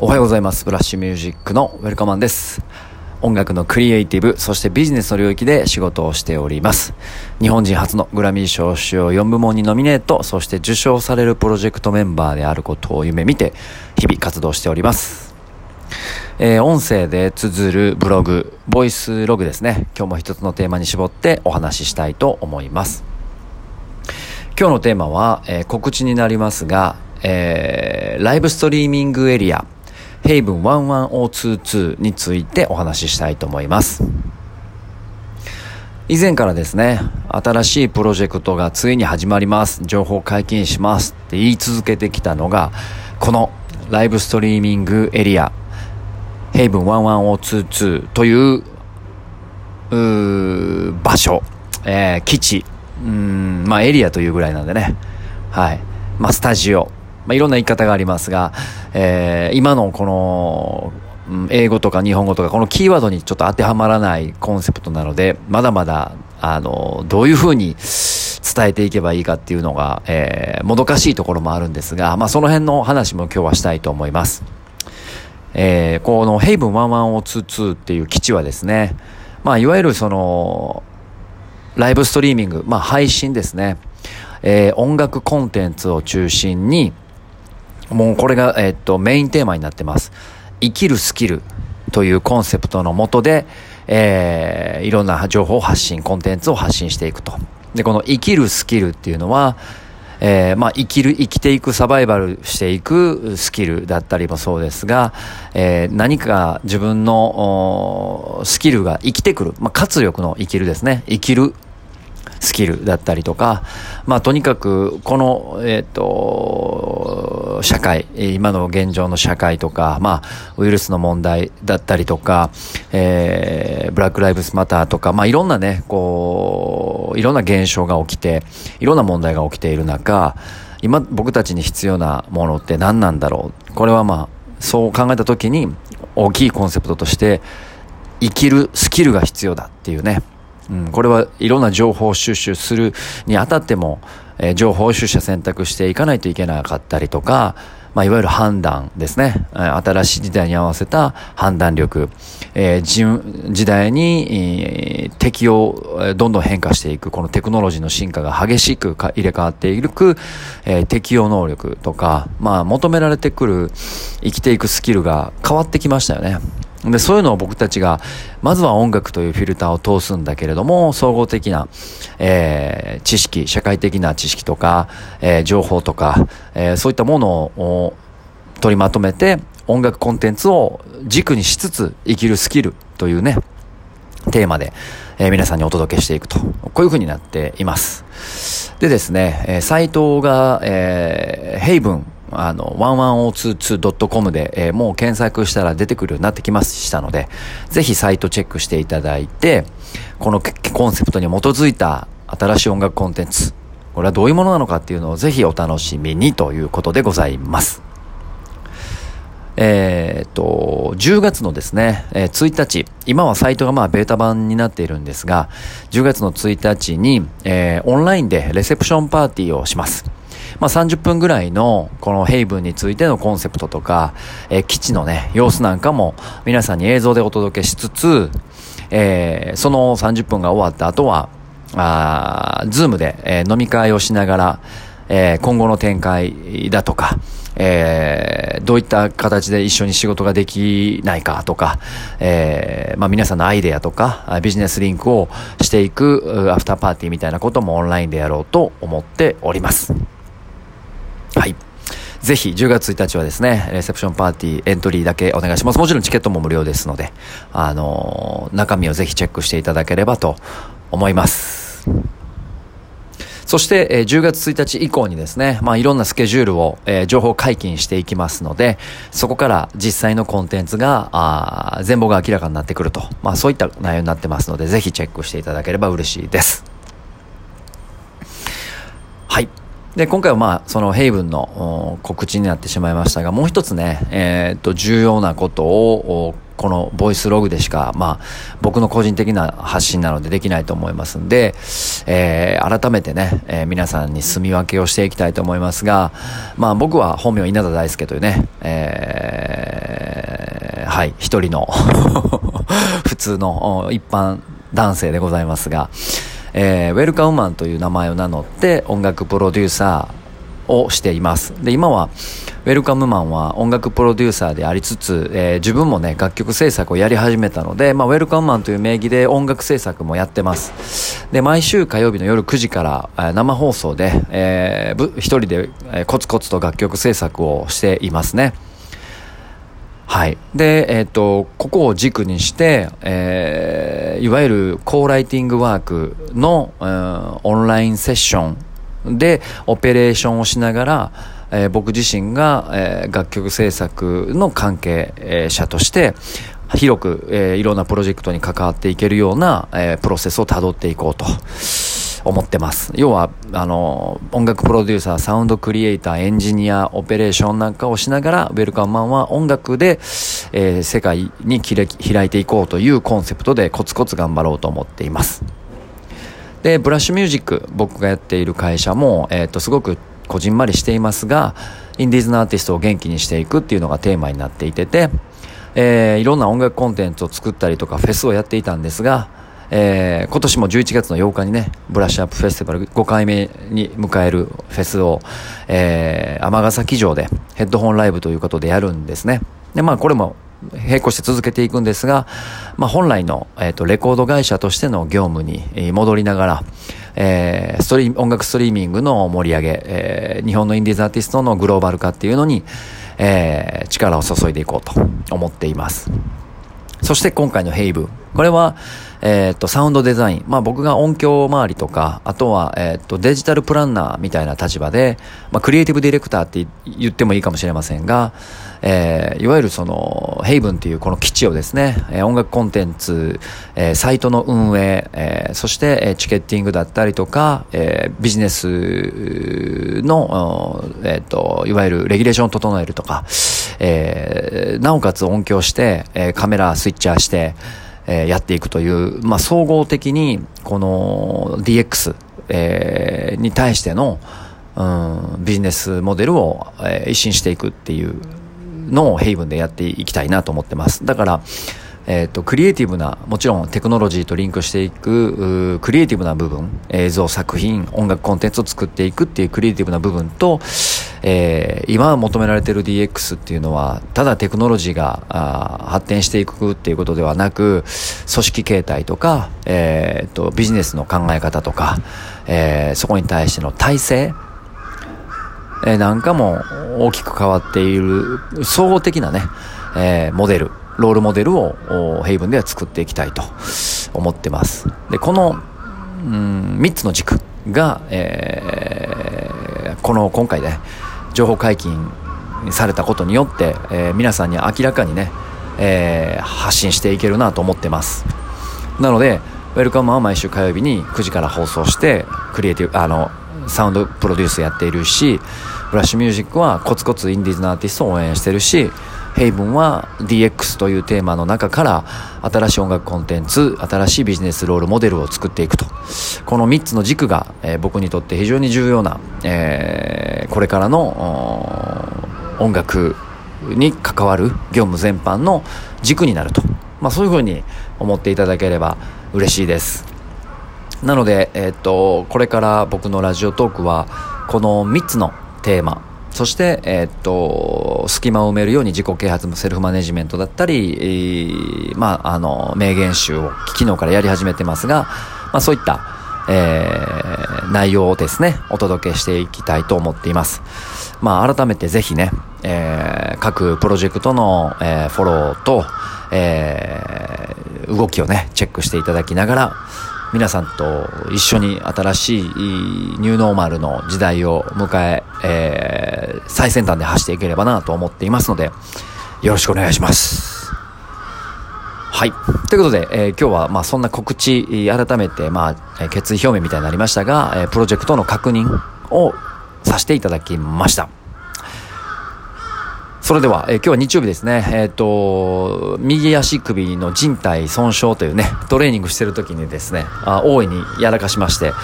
おはようございます。ブラッシュミュージックのウェルカマンです。音楽のクリエイティブ、そしてビジネスの領域で仕事をしております。日本人初のグラミー賞主要4部門にノミネート、そして受賞されるプロジェクトメンバーであることを夢見て、日々活動しております。えー、音声で綴るブログ、ボイスログですね。今日も一つのテーマに絞ってお話ししたいと思います。今日のテーマは、えー、告知になりますが、えー、ライブストリーミングエリア、ヘイブン11022についてお話ししたいと思います。以前からですね、新しいプロジェクトがついに始まります。情報解禁しますって言い続けてきたのが、このライブストリーミングエリア、ヘイブン11022というう場所、えー、基地、うん、まあエリアというぐらいなんでね。はい。まあスタジオ、まあ、いろんな言い方がありますが、えー、今のこの、英語とか日本語とかこのキーワードにちょっと当てはまらないコンセプトなので、まだまだ、あの、どういうふうに伝えていけばいいかっていうのが、えー、もどかしいところもあるんですが、まあその辺の話も今日はしたいと思います。えー、このヘイブン11022っていう基地はですね、まあいわゆるその、ライブストリーミング、まあ配信ですね。えー、音楽コンテンツを中心に、もうこれが、えっと、メインテーマになってます。生きるスキルというコンセプトのもとで、えー、いろんな情報発信、コンテンツを発信していくと。で、この生きるスキルっていうのは、えー、まあ、生きる、生きていく、サバイバルしていくスキルだったりもそうですが、えー、何か自分のスキルが生きてくる、まあ、活力の生きるですね。生きるスキルだったりとか、まあ、とにかく、この、えっ、ー、と、社会、今の現状の社会とか、まあ、ウイルスの問題だったりとか、えー、ブラックライブスマターとか、まあ、いろんなね、こう、いろんな現象が起きて、いろんな問題が起きている中、今、僕たちに必要なものって何なんだろう？これはまあ、そう考えたときに、大きいコンセプトとして、生きるスキルが必要だっていうね。うん、これはいろんな情報収集するにあたっても、えー、情報収集選択していかないといけなかったりとか、まあ、いわゆる判断ですね。新しい時代に合わせた判断力。えー、時代に、えー、適応、どんどん変化していく、このテクノロジーの進化が激しく入れ替わっていく、えー、適応能力とか、まあ、求められてくる生きていくスキルが変わってきましたよね。で、そういうのを僕たちが、まずは音楽というフィルターを通すんだけれども、総合的な、えー、知識、社会的な知識とか、えー、情報とか、えー、そういったものを取りまとめて、音楽コンテンツを軸にしつつ生きるスキルというね、テーマで、えー、皆さんにお届けしていくと。こういう風になっています。でですね、えー、サイトが、えー、ヘイブンあの、1122.com で、えー、もう検索したら出てくるようになってきましたので、ぜひサイトチェックしていただいて、このコンセプトに基づいた新しい音楽コンテンツ、これはどういうものなのかっていうのをぜひお楽しみにということでございます。えー、っと、10月のですね、えー、1日、今はサイトがまあベータ版になっているんですが、10月の1日に、えー、オンラインでレセプションパーティーをします。まあ、30分ぐらいのこのヘイブンについてのコンセプトとか、えー、基地のね、様子なんかも皆さんに映像でお届けしつつ、えー、その30分が終わった後は、あズームで、えー、飲み会をしながら、えー、今後の展開だとか、えー、どういった形で一緒に仕事ができないかとか、えー、まあ皆さんのアイデアとか、ビジネスリンクをしていくアフターパーティーみたいなこともオンラインでやろうと思っております。はい。ぜひ10月1日はですね、レセプションパーティーエントリーだけお願いします。もちろんチケットも無料ですので、あのー、中身をぜひチェックしていただければと思います。そして、えー、10月1日以降にですね、まあ、いろんなスケジュールを、えー、情報解禁していきますので、そこから実際のコンテンツが、あ全貌が明らかになってくると、まあ、そういった内容になってますので、ぜひチェックしていただければ嬉しいです。はい。で、今回はまあ、そのヘイブンの告知になってしまいましたが、もう一つね、えー、っと、重要なことを、このボイスログでしか、まあ、僕の個人的な発信なのでできないと思いますんで、えー、改めてね、えー、皆さんに住み分けをしていきたいと思いますが、まあ僕は本名稲田大輔というね、えはい、一人の 普通の一般男性でございますが、えー、ウェルカムマンという名前を名乗って音楽プロデューサーをしています。で、今は、ウェルカムマンは音楽プロデューサーでありつつ、えー、自分もね、楽曲制作をやり始めたので、まあ、ウェルカムマンという名義で音楽制作もやってます。で、毎週火曜日の夜9時から、え、生放送で、えー、一人で、え、コツコツと楽曲制作をしていますね。はい。で、えっ、ー、と、ここを軸にして、えー、いわゆるコーライティングワークの、うん、オンラインセッションでオペレーションをしながら、えー、僕自身が、えー、楽曲制作の関係者として広く、えー、いろんなプロジェクトに関わっていけるような、えー、プロセスをたどっていこうと思ってます。要は、あの、音楽プロデューサー、サウンドクリエイター、エンジニア、オペレーションなんかをしながら、ウェルカムマンは音楽で、えー、世界に開いていこうというコンセプトでコツコツ頑張ろうと思っています。で、ブラッシュミュージック、僕がやっている会社も、えっ、と、すごくこじんまりしていますが、インディーズのアーティストを元気にしていくっていうのがテーマになっていてて、えー、いろんな音楽コンテンツを作ったりとかフェスをやっていたんですが、えー、今年も11月の8日にね、ブラッシュアップフェスティバル5回目に迎えるフェスを、えー、尼崎城でヘッドホンライブということでやるんですね。で、まあこれも並行して続けていくんですが、まあ、本来の、えっ、ー、と、レコード会社としての業務に戻りながら、えー、ストリー音楽ストリーミングの盛り上げ、えー、日本のインディーズアーティストのグローバル化っていうのに、えー、力を注いでいこうと思っています。そして今回のヘイブ。これは、えっ、と、サウンドデザイン。まあ僕が音響周りとか、あとは、えっ、と、デジタルプランナーみたいな立場で、まあクリエイティブディレクターって言ってもいいかもしれませんが、えー、いわゆるその、ヘイブンっていうこの基地をですね、えー、音楽コンテンツ、えー、サイトの運営、えー、そして、えー、チケッティングだったりとか、えー、ビジネスの、えっ、ー、と、いわゆるレギュレーションを整えるとか、えー、なおかつ音響して、えー、カメラスイッチャーして、えー、やっていくという、まあ、総合的に、この DX、えー、に対しての、うん、ビジネスモデルを、えー、一新していくっていうのをヘイブンでやっていきたいなと思ってます。だから、えっ、と、クリエイティブな、もちろんテクノロジーとリンクしていく、クリエイティブな部分、映像作品、音楽コンテンツを作っていくっていうクリエイティブな部分と、えー、今求められている DX っていうのは、ただテクノロジーが発展していくっていうことではなく、組織形態とか、えっ、ー、と、ビジネスの考え方とか、えー、そこに対しての体制、えー、なんかも大きく変わっている、総合的なね、えー、モデル、ロールモデルをヘイブンでは作っていきたいと思ってます。で、この、うん、3つの軸が、えー、この今回ね、情報解禁されたことによって、えー、皆さんに明らかにね、えー、発信していけるなと思ってます。なので、ウェルカムは毎週火曜日に9時から放送して、クリエイティブ、あの、サウンドプロデュースやっているし、ブラッシュミュージックはコツコツインディーズのアーティストを応援してるし、ヘイブンは DX というテーマの中から新しい音楽コンテンツ、新しいビジネスロールモデルを作っていくと。この3つの軸が、えー、僕にとって非常に重要な、えー、これからの音楽に関わる業務全般の軸になると。まあそういうふうに思っていただければ嬉しいです。なので、えー、っと、これから僕のラジオトークは、この3つのテーマ、そして、えー、っと、隙間を埋めるように自己啓発もセルフマネジメントだったり、えー、まあ、あの、名言集を昨日からやり始めてますが、まあ、そういった、えー、内容をですね、お届けしていきたいと思っています。まあ、改めてぜひね、えー、各プロジェクトの、えー、フォローと、えー、動きをね、チェックしていただきながら、皆さんと一緒に新しいニューノーマルの時代を迎ええーー、最先端で走っていければなと思っていますので、よろしくお願いします。はい。ということで、えー、今日は、まあ、そんな告知、改めて、まあ、決意表明みたいになりましたが、えー、プロジェクトの確認をさせていただきました。それでは、えー、今日は日曜日ですね。えっ、ー、と、右足首の人体損傷というね、トレーニングしてる時にですね、あ大いにやらかしまして、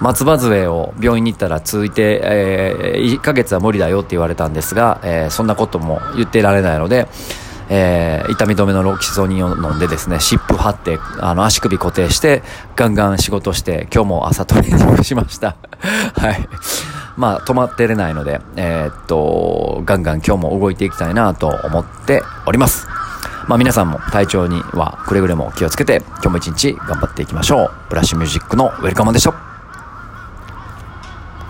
松葉杖を病院に行ったら続いて、えー、1ヶ月は無理だよって言われたんですが、えー、そんなことも言ってられないので、えー、痛み止めのロキソニンを飲んでですね、湿布貼って、あの、足首固定して、ガンガン仕事して、今日も朝トレーニングしました。はい。まあ、止まってれないので、えー、っと、ガンガン今日も動いていきたいなと思っております。まあ皆さんも体調にはくれぐれも気をつけて、今日も一日頑張っていきましょう。ブラッシュミュージックのウェルカムでした。